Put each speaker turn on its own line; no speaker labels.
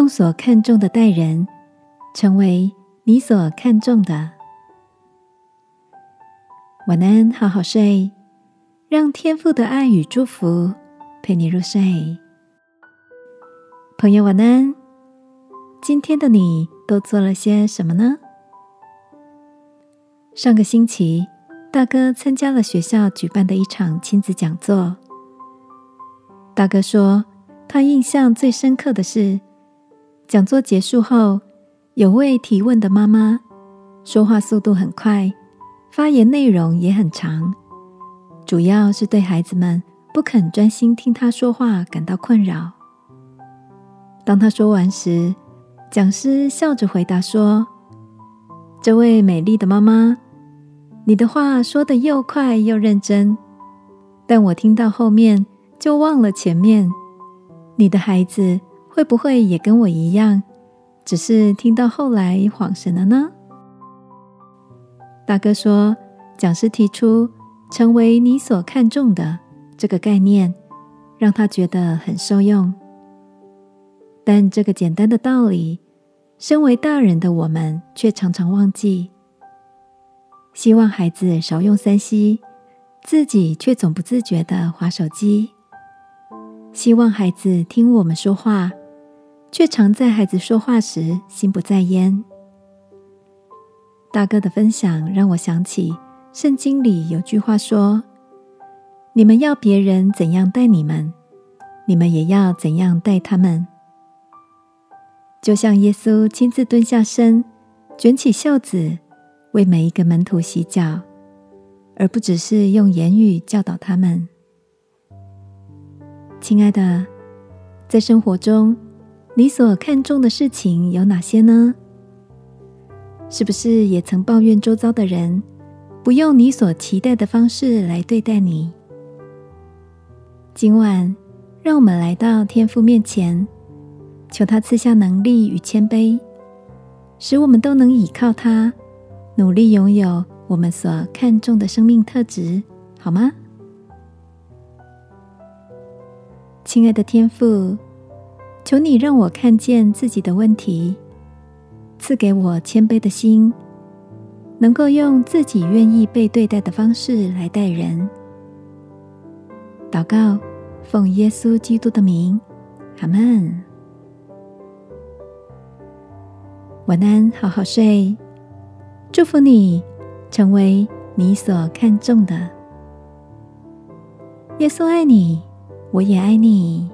用所看重的待人，成为你所看重的。晚安，好好睡，让天父的爱与祝福陪你入睡。朋友，晚安。今天的你都做了些什么呢？上个星期，大哥参加了学校举办的一场亲子讲座。大哥说，他印象最深刻的是。讲座结束后，有位提问的妈妈说话速度很快，发言内容也很长，主要是对孩子们不肯专心听她说话感到困扰。当她说完时，讲师笑着回答说：“这位美丽的妈妈，你的话说的又快又认真，但我听到后面就忘了前面。你的孩子。”会不会也跟我一样，只是听到后来恍神了呢？大哥说，讲师提出“成为你所看重的”这个概念，让他觉得很受用。但这个简单的道理，身为大人的我们却常常忘记。希望孩子少用三 C，自己却总不自觉的划手机。希望孩子听我们说话。却常在孩子说话时心不在焉。大哥的分享让我想起圣经里有句话说：“你们要别人怎样待你们，你们也要怎样待他们。”就像耶稣亲自蹲下身，卷起袖子，为每一个门徒洗脚，而不只是用言语教导他们。亲爱的，在生活中。你所看重的事情有哪些呢？是不是也曾抱怨周遭的人不用你所期待的方式来对待你？今晚，让我们来到天父面前，求他赐下能力与谦卑，使我们都能倚靠他，努力拥有我们所看重的生命特质，好吗？亲爱的天父。求你让我看见自己的问题，赐给我谦卑的心，能够用自己愿意被对待的方式来待人。祷告，奉耶稣基督的名，阿门。晚安，好好睡。祝福你，成为你所看重的。耶稣爱你，我也爱你。